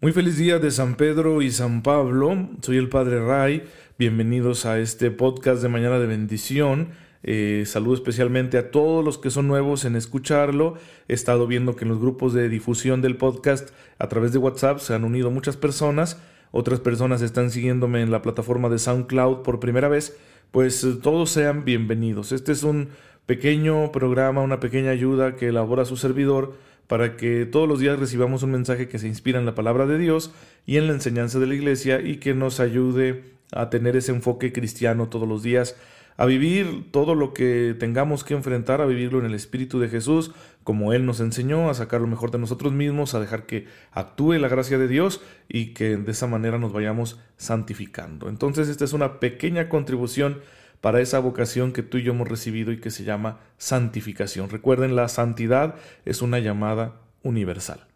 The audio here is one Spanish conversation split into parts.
Muy feliz día de San Pedro y San Pablo. Soy el Padre Ray. Bienvenidos a este podcast de Mañana de Bendición. Eh, saludo especialmente a todos los que son nuevos en escucharlo. He estado viendo que en los grupos de difusión del podcast a través de WhatsApp se han unido muchas personas. Otras personas están siguiéndome en la plataforma de SoundCloud por primera vez. Pues eh, todos sean bienvenidos. Este es un pequeño programa, una pequeña ayuda que elabora su servidor para que todos los días recibamos un mensaje que se inspira en la palabra de Dios y en la enseñanza de la iglesia y que nos ayude a tener ese enfoque cristiano todos los días, a vivir todo lo que tengamos que enfrentar, a vivirlo en el Espíritu de Jesús, como Él nos enseñó, a sacar lo mejor de nosotros mismos, a dejar que actúe la gracia de Dios y que de esa manera nos vayamos santificando. Entonces esta es una pequeña contribución para esa vocación que tú y yo hemos recibido y que se llama santificación. Recuerden, la santidad es una llamada universal.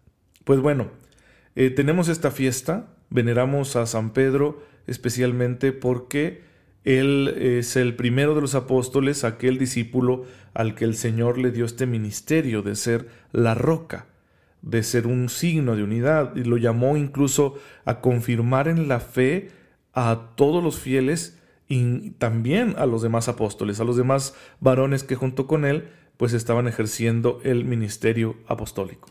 Pues bueno, eh, tenemos esta fiesta, veneramos a San Pedro especialmente porque él es el primero de los apóstoles, aquel discípulo al que el Señor le dio este ministerio de ser la roca, de ser un signo de unidad, y lo llamó incluso a confirmar en la fe a todos los fieles y también a los demás apóstoles, a los demás varones que junto con él pues estaban ejerciendo el ministerio apostólico.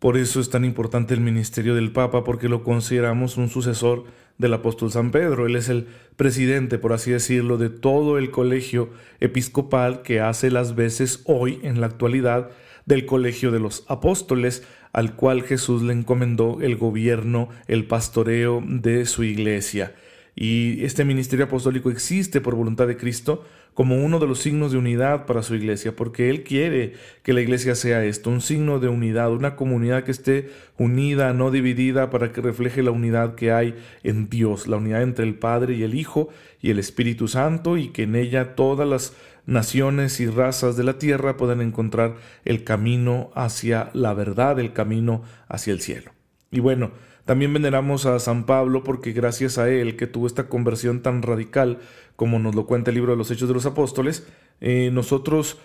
Por eso es tan importante el ministerio del Papa, porque lo consideramos un sucesor del apóstol San Pedro. Él es el presidente, por así decirlo, de todo el colegio episcopal que hace las veces hoy, en la actualidad, del colegio de los apóstoles, al cual Jesús le encomendó el gobierno, el pastoreo de su iglesia. Y este ministerio apostólico existe por voluntad de Cristo como uno de los signos de unidad para su iglesia, porque Él quiere que la iglesia sea esto, un signo de unidad, una comunidad que esté unida, no dividida, para que refleje la unidad que hay en Dios, la unidad entre el Padre y el Hijo y el Espíritu Santo, y que en ella todas las naciones y razas de la tierra puedan encontrar el camino hacia la verdad, el camino hacia el cielo. Y bueno, también veneramos a San Pablo porque gracias a él, que tuvo esta conversión tan radical, como nos lo cuenta el libro de los Hechos de los Apóstoles, eh, nosotros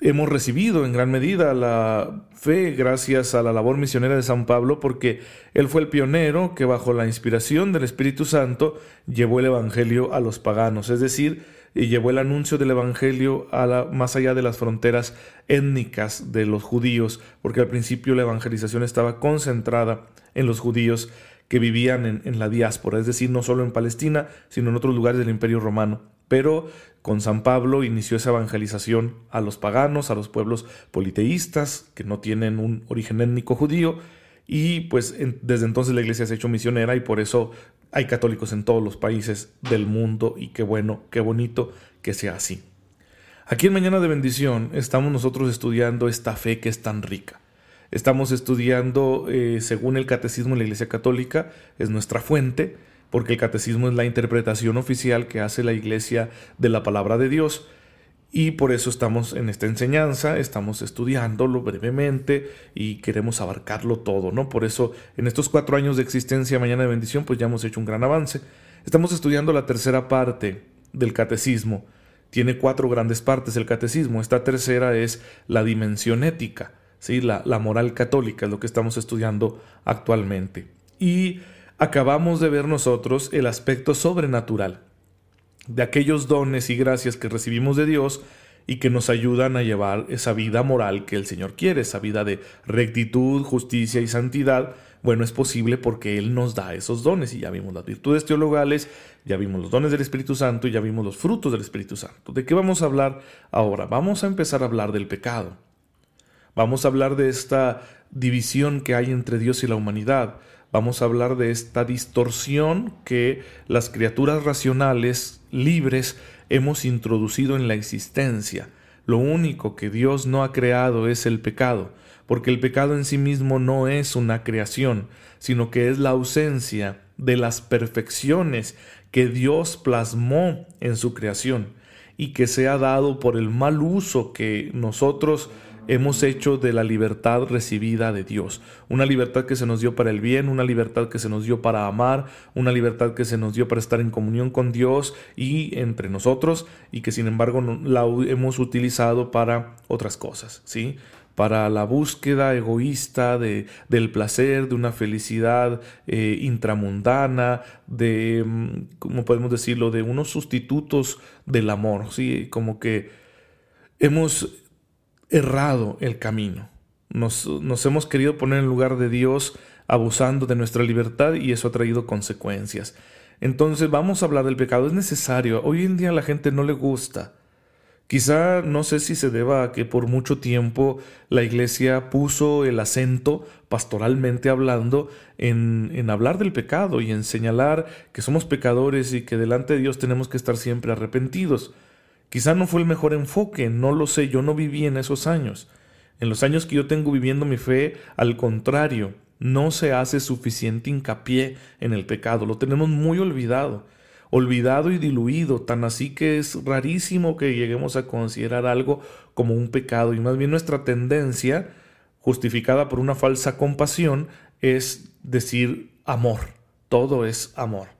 hemos recibido en gran medida la fe gracias a la labor misionera de San Pablo, porque él fue el pionero que bajo la inspiración del Espíritu Santo llevó el Evangelio a los paganos, es decir, llevó el anuncio del Evangelio a la, más allá de las fronteras étnicas de los judíos, porque al principio la evangelización estaba concentrada en los judíos que vivían en, en la diáspora, es decir, no solo en Palestina, sino en otros lugares del Imperio Romano. Pero con San Pablo inició esa evangelización a los paganos, a los pueblos politeístas, que no tienen un origen étnico judío, y pues desde entonces la iglesia se ha hecho misionera y por eso hay católicos en todos los países del mundo y qué bueno, qué bonito que sea así. Aquí en Mañana de Bendición estamos nosotros estudiando esta fe que es tan rica. Estamos estudiando, eh, según el Catecismo de la Iglesia Católica, es nuestra fuente, porque el Catecismo es la interpretación oficial que hace la Iglesia de la palabra de Dios. Y por eso estamos en esta enseñanza, estamos estudiándolo brevemente y queremos abarcarlo todo, ¿no? Por eso en estos cuatro años de existencia Mañana de Bendición, pues ya hemos hecho un gran avance. Estamos estudiando la tercera parte del catecismo. Tiene cuatro grandes partes el catecismo. Esta tercera es la dimensión ética, ¿sí? la, la moral católica, es lo que estamos estudiando actualmente. Y acabamos de ver nosotros el aspecto sobrenatural de aquellos dones y gracias que recibimos de Dios y que nos ayudan a llevar esa vida moral que el Señor quiere, esa vida de rectitud, justicia y santidad. Bueno, es posible porque Él nos da esos dones y ya vimos las virtudes teologales, ya vimos los dones del Espíritu Santo y ya vimos los frutos del Espíritu Santo. ¿De qué vamos a hablar ahora? Vamos a empezar a hablar del pecado. Vamos a hablar de esta división que hay entre Dios y la humanidad vamos a hablar de esta distorsión que las criaturas racionales libres hemos introducido en la existencia. Lo único que Dios no ha creado es el pecado, porque el pecado en sí mismo no es una creación, sino que es la ausencia de las perfecciones que Dios plasmó en su creación y que se ha dado por el mal uso que nosotros hemos hecho de la libertad recibida de Dios. Una libertad que se nos dio para el bien, una libertad que se nos dio para amar, una libertad que se nos dio para estar en comunión con Dios y entre nosotros y que sin embargo la hemos utilizado para otras cosas, ¿sí? para la búsqueda egoísta de, del placer, de una felicidad eh, intramundana, de, mm, ¿cómo podemos decirlo?, de unos sustitutos del amor, ¿sí? Como que hemos errado el camino. Nos, nos hemos querido poner en lugar de Dios abusando de nuestra libertad y eso ha traído consecuencias. Entonces vamos a hablar del pecado. Es necesario. Hoy en día a la gente no le gusta. Quizá no sé si se deba a que por mucho tiempo la iglesia puso el acento, pastoralmente hablando, en, en, hablar del pecado y en señalar que somos pecadores y que delante de Dios tenemos que estar siempre arrepentidos. Quizá no fue el mejor enfoque, no lo sé, yo no viví en esos años. En los años que yo tengo viviendo mi fe, al contrario, no se hace suficiente hincapié en el pecado, lo tenemos muy olvidado, olvidado y diluido, tan así que es rarísimo que lleguemos a considerar algo como un pecado y más bien nuestra tendencia, justificada por una falsa compasión, es decir amor, todo es amor.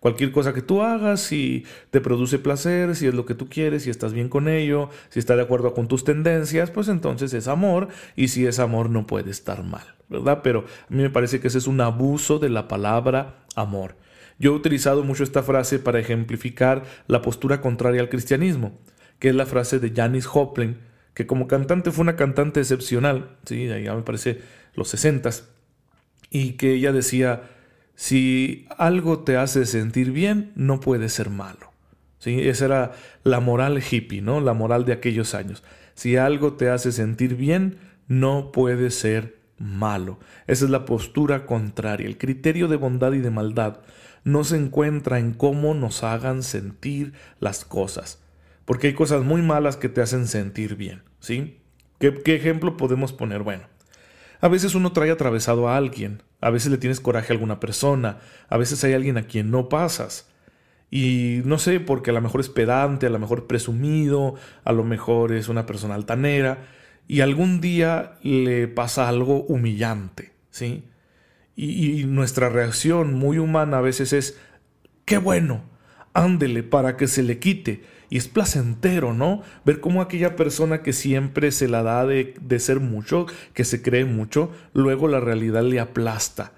Cualquier cosa que tú hagas, si te produce placer, si es lo que tú quieres, si estás bien con ello, si está de acuerdo con tus tendencias, pues entonces es amor y si es amor no puede estar mal, ¿verdad? Pero a mí me parece que ese es un abuso de la palabra amor. Yo he utilizado mucho esta frase para ejemplificar la postura contraria al cristianismo, que es la frase de Janis Joplin, que como cantante fue una cantante excepcional, ¿sí? ya me parece los sesentas, y que ella decía, si algo te hace sentir bien, no puede ser malo. ¿Sí? Esa era la moral hippie, ¿no? La moral de aquellos años. Si algo te hace sentir bien, no puede ser malo. Esa es la postura contraria. El criterio de bondad y de maldad no se encuentra en cómo nos hagan sentir las cosas. Porque hay cosas muy malas que te hacen sentir bien. ¿Sí? ¿Qué, qué ejemplo podemos poner? Bueno, a veces uno trae atravesado a alguien, a veces le tienes coraje a alguna persona, a veces hay alguien a quien no pasas. Y no sé, porque a lo mejor es pedante, a lo mejor presumido, a lo mejor es una persona altanera, y algún día le pasa algo humillante, ¿sí? Y, y nuestra reacción muy humana a veces es, qué bueno, ándele para que se le quite. Y es placentero, ¿no? Ver cómo aquella persona que siempre se la da de, de ser mucho, que se cree mucho, luego la realidad le aplasta.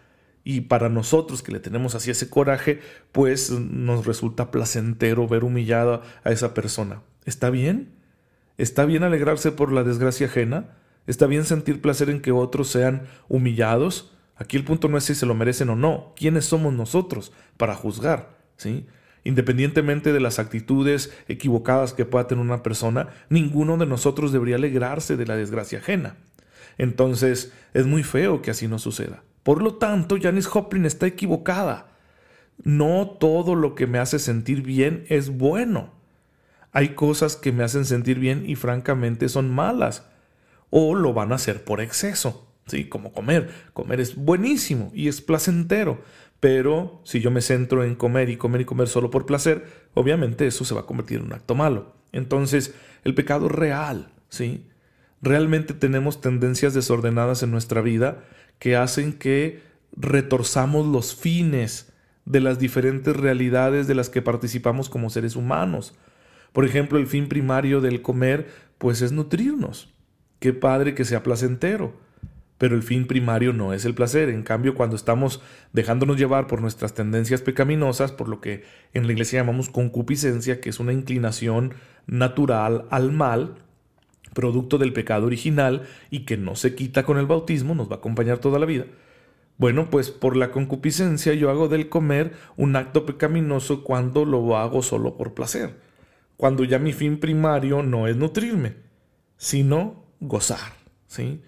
Y para nosotros que le tenemos así ese coraje, pues nos resulta placentero ver humillada a esa persona. ¿Está bien? ¿Está bien alegrarse por la desgracia ajena? ¿Está bien sentir placer en que otros sean humillados? Aquí el punto no es si se lo merecen o no. ¿Quiénes somos nosotros para juzgar? ¿Sí? Independientemente de las actitudes equivocadas que pueda tener una persona, ninguno de nosotros debería alegrarse de la desgracia ajena. Entonces, es muy feo que así no suceda. Por lo tanto, Janis Joplin está equivocada. No todo lo que me hace sentir bien es bueno. Hay cosas que me hacen sentir bien y francamente son malas. O lo van a hacer por exceso. Sí, como comer. Comer es buenísimo y es placentero, pero si yo me centro en comer y comer y comer solo por placer, obviamente eso se va a convertir en un acto malo. Entonces, el pecado real, ¿sí? Realmente tenemos tendencias desordenadas en nuestra vida que hacen que retorzamos los fines de las diferentes realidades de las que participamos como seres humanos. Por ejemplo, el fin primario del comer, pues es nutrirnos. Qué padre que sea placentero pero el fin primario no es el placer. En cambio, cuando estamos dejándonos llevar por nuestras tendencias pecaminosas, por lo que en la iglesia llamamos concupiscencia, que es una inclinación natural al mal, producto del pecado original y que no se quita con el bautismo, nos va a acompañar toda la vida. Bueno, pues por la concupiscencia yo hago del comer un acto pecaminoso cuando lo hago solo por placer, cuando ya mi fin primario no es nutrirme, sino gozar, ¿sí?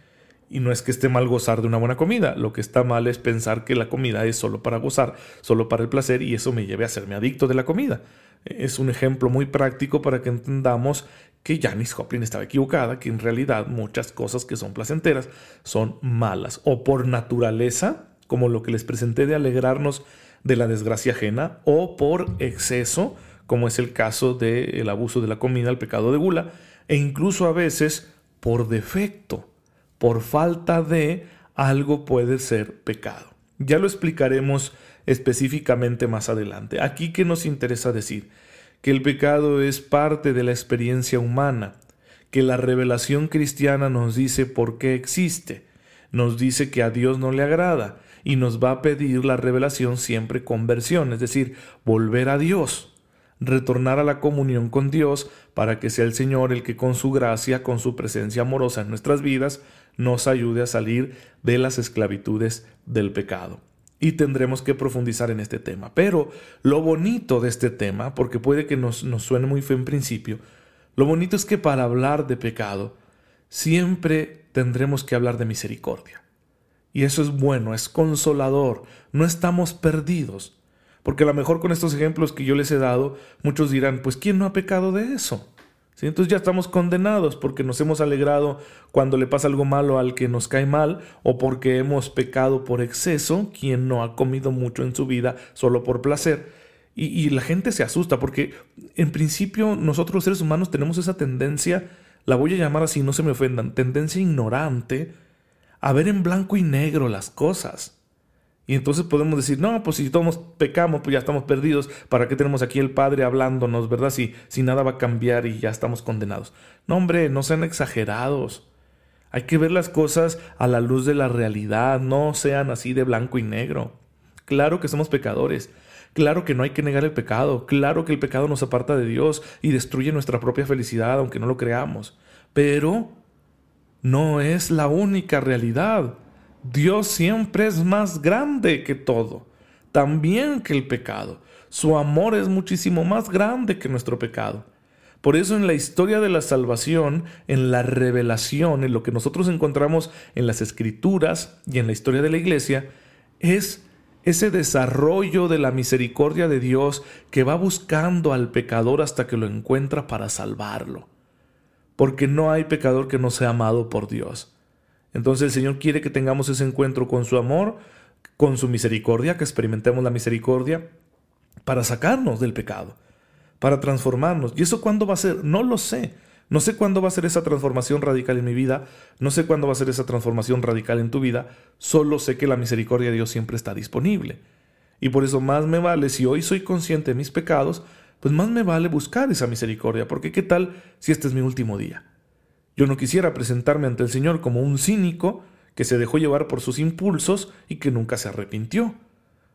Y no es que esté mal gozar de una buena comida, lo que está mal es pensar que la comida es solo para gozar, solo para el placer y eso me lleve a serme adicto de la comida. Es un ejemplo muy práctico para que entendamos que Janis Joplin estaba equivocada, que en realidad muchas cosas que son placenteras son malas o por naturaleza, como lo que les presenté de alegrarnos de la desgracia ajena, o por exceso, como es el caso del abuso de la comida, el pecado de gula, e incluso a veces por defecto, por falta de algo puede ser pecado. Ya lo explicaremos específicamente más adelante. Aquí que nos interesa decir que el pecado es parte de la experiencia humana, que la revelación cristiana nos dice por qué existe, nos dice que a Dios no le agrada y nos va a pedir la revelación siempre conversión, es decir, volver a Dios retornar a la comunión con Dios para que sea el Señor el que con su gracia, con su presencia amorosa en nuestras vidas, nos ayude a salir de las esclavitudes del pecado. Y tendremos que profundizar en este tema. Pero lo bonito de este tema, porque puede que nos, nos suene muy fe en principio, lo bonito es que para hablar de pecado, siempre tendremos que hablar de misericordia. Y eso es bueno, es consolador, no estamos perdidos. Porque a lo mejor con estos ejemplos que yo les he dado, muchos dirán, pues ¿quién no ha pecado de eso? Entonces ya estamos condenados porque nos hemos alegrado cuando le pasa algo malo al que nos cae mal o porque hemos pecado por exceso, quien no ha comido mucho en su vida solo por placer. Y, y la gente se asusta porque en principio nosotros los seres humanos tenemos esa tendencia, la voy a llamar así, no se me ofendan, tendencia ignorante a ver en blanco y negro las cosas. Y entonces podemos decir, no, pues si todos pecamos, pues ya estamos perdidos. ¿Para qué tenemos aquí el Padre hablándonos, verdad? Si, si nada va a cambiar y ya estamos condenados. No, hombre, no sean exagerados. Hay que ver las cosas a la luz de la realidad, no sean así de blanco y negro. Claro que somos pecadores. Claro que no hay que negar el pecado. Claro que el pecado nos aparta de Dios y destruye nuestra propia felicidad, aunque no lo creamos. Pero no es la única realidad. Dios siempre es más grande que todo, también que el pecado. Su amor es muchísimo más grande que nuestro pecado. Por eso en la historia de la salvación, en la revelación, en lo que nosotros encontramos en las escrituras y en la historia de la iglesia, es ese desarrollo de la misericordia de Dios que va buscando al pecador hasta que lo encuentra para salvarlo. Porque no hay pecador que no sea amado por Dios. Entonces el Señor quiere que tengamos ese encuentro con su amor, con su misericordia, que experimentemos la misericordia para sacarnos del pecado, para transformarnos. ¿Y eso cuándo va a ser? No lo sé. No sé cuándo va a ser esa transformación radical en mi vida, no sé cuándo va a ser esa transformación radical en tu vida, solo sé que la misericordia de Dios siempre está disponible. Y por eso más me vale, si hoy soy consciente de mis pecados, pues más me vale buscar esa misericordia, porque ¿qué tal si este es mi último día? Yo no quisiera presentarme ante el Señor como un cínico que se dejó llevar por sus impulsos y que nunca se arrepintió.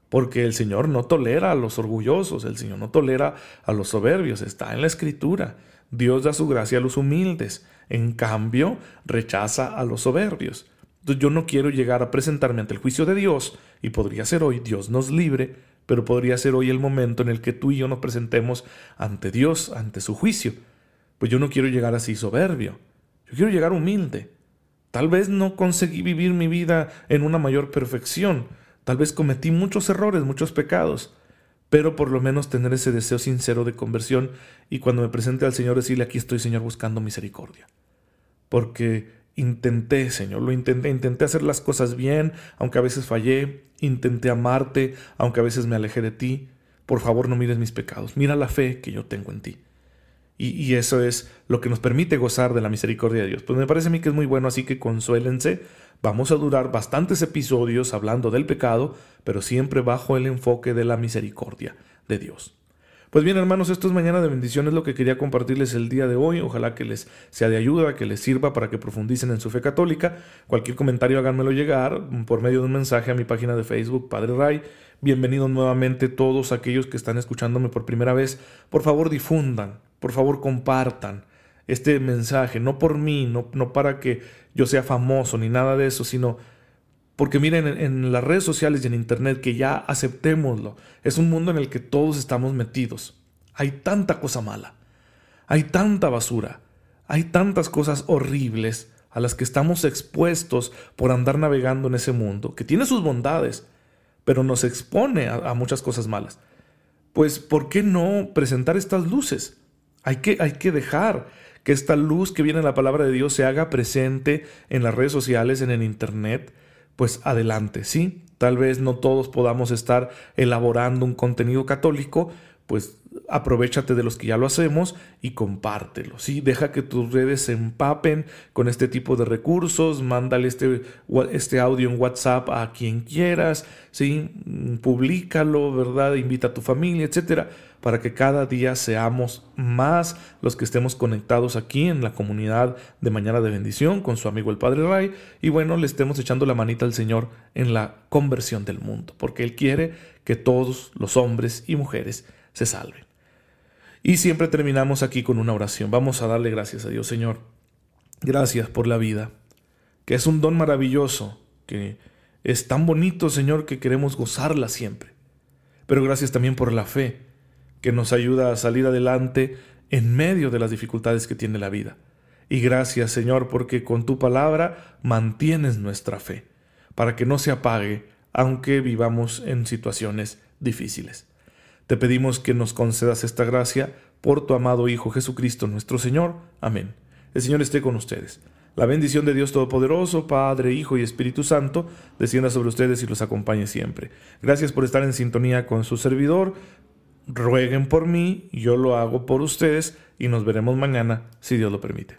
Porque el Señor no tolera a los orgullosos, el Señor no tolera a los soberbios, está en la Escritura. Dios da su gracia a los humildes, en cambio rechaza a los soberbios. Entonces yo no quiero llegar a presentarme ante el juicio de Dios, y podría ser hoy, Dios nos libre, pero podría ser hoy el momento en el que tú y yo nos presentemos ante Dios, ante su juicio. Pues yo no quiero llegar así soberbio. Yo quiero llegar humilde. Tal vez no conseguí vivir mi vida en una mayor perfección. Tal vez cometí muchos errores, muchos pecados. Pero por lo menos tener ese deseo sincero de conversión y cuando me presente al Señor decirle aquí estoy Señor buscando misericordia. Porque intenté, Señor, lo intenté, intenté hacer las cosas bien, aunque a veces fallé, intenté amarte, aunque a veces me alejé de ti. Por favor no mires mis pecados, mira la fe que yo tengo en ti. Y, eso es lo que nos permite gozar de la misericordia de Dios. Pues me parece a mí que es muy bueno, así que consuélense. Vamos a durar bastantes episodios hablando del pecado, pero siempre bajo el enfoque de la misericordia de Dios. Pues bien, hermanos, esto es mañana de bendiciones lo que quería compartirles el día de hoy. Ojalá que les sea de ayuda, que les sirva para que profundicen en su fe católica. Cualquier comentario háganmelo llegar por medio de un mensaje a mi página de Facebook, Padre Ray. Bienvenidos nuevamente todos aquellos que están escuchándome por primera vez. Por favor, difundan, por favor compartan este mensaje, no por mí, no, no para que yo sea famoso ni nada de eso, sino porque miren en, las redes sociales y en internet que ya aceptémoslo, es un mundo en el que todos estamos metidos. Hay tanta cosa mala, hay tanta basura, hay tantas cosas horribles, a las que estamos expuestos por andar navegando en ese mundo, que tiene sus bondades, pero nos expone a, muchas cosas malas. Pues, ¿por qué no presentar estas luces? Hay que, hay que dejar que esta luz que viene en la palabra de Dios se haga presente en las redes sociales, en el Internet, pues adelante, ¿sí? Tal vez no todos podamos estar elaborando un contenido católico, pues aprovechate de los que ya lo hacemos y compártelo, ¿sí? Deja que tus redes se empapen con este tipo de recursos, mándale este, este audio en WhatsApp a quien quieras, ¿sí? Publícalo, ¿verdad? Invita a tu familia, etcétera, para que cada día seamos más los que estemos conectados aquí en la comunidad de Mañana de Bendición con su amigo el Padre Ray y bueno, le estemos echando la manita al Señor en la conversión del mundo, porque Él quiere que todos los hombres y mujeres se salven. Y siempre terminamos aquí con una oración. Vamos a darle gracias a Dios, Señor. Gracias por la vida, que es un don maravilloso, que es tan bonito, Señor, que queremos gozarla siempre. Pero gracias también por la fe, que nos ayuda a salir adelante en medio de las dificultades que tiene la vida. Y gracias, Señor, porque con tu palabra mantienes nuestra fe, para que no se apague, aunque vivamos en situaciones difíciles. Te pedimos que nos concedas esta gracia por tu amado Hijo Jesucristo nuestro Señor. Amén. El Señor esté con ustedes. La bendición de Dios Todopoderoso, Padre, Hijo y Espíritu Santo, descienda sobre ustedes y los acompañe siempre. Gracias por estar en sintonía con su servidor. Rueguen por mí, yo lo hago por ustedes y nos veremos mañana, si Dios lo permite.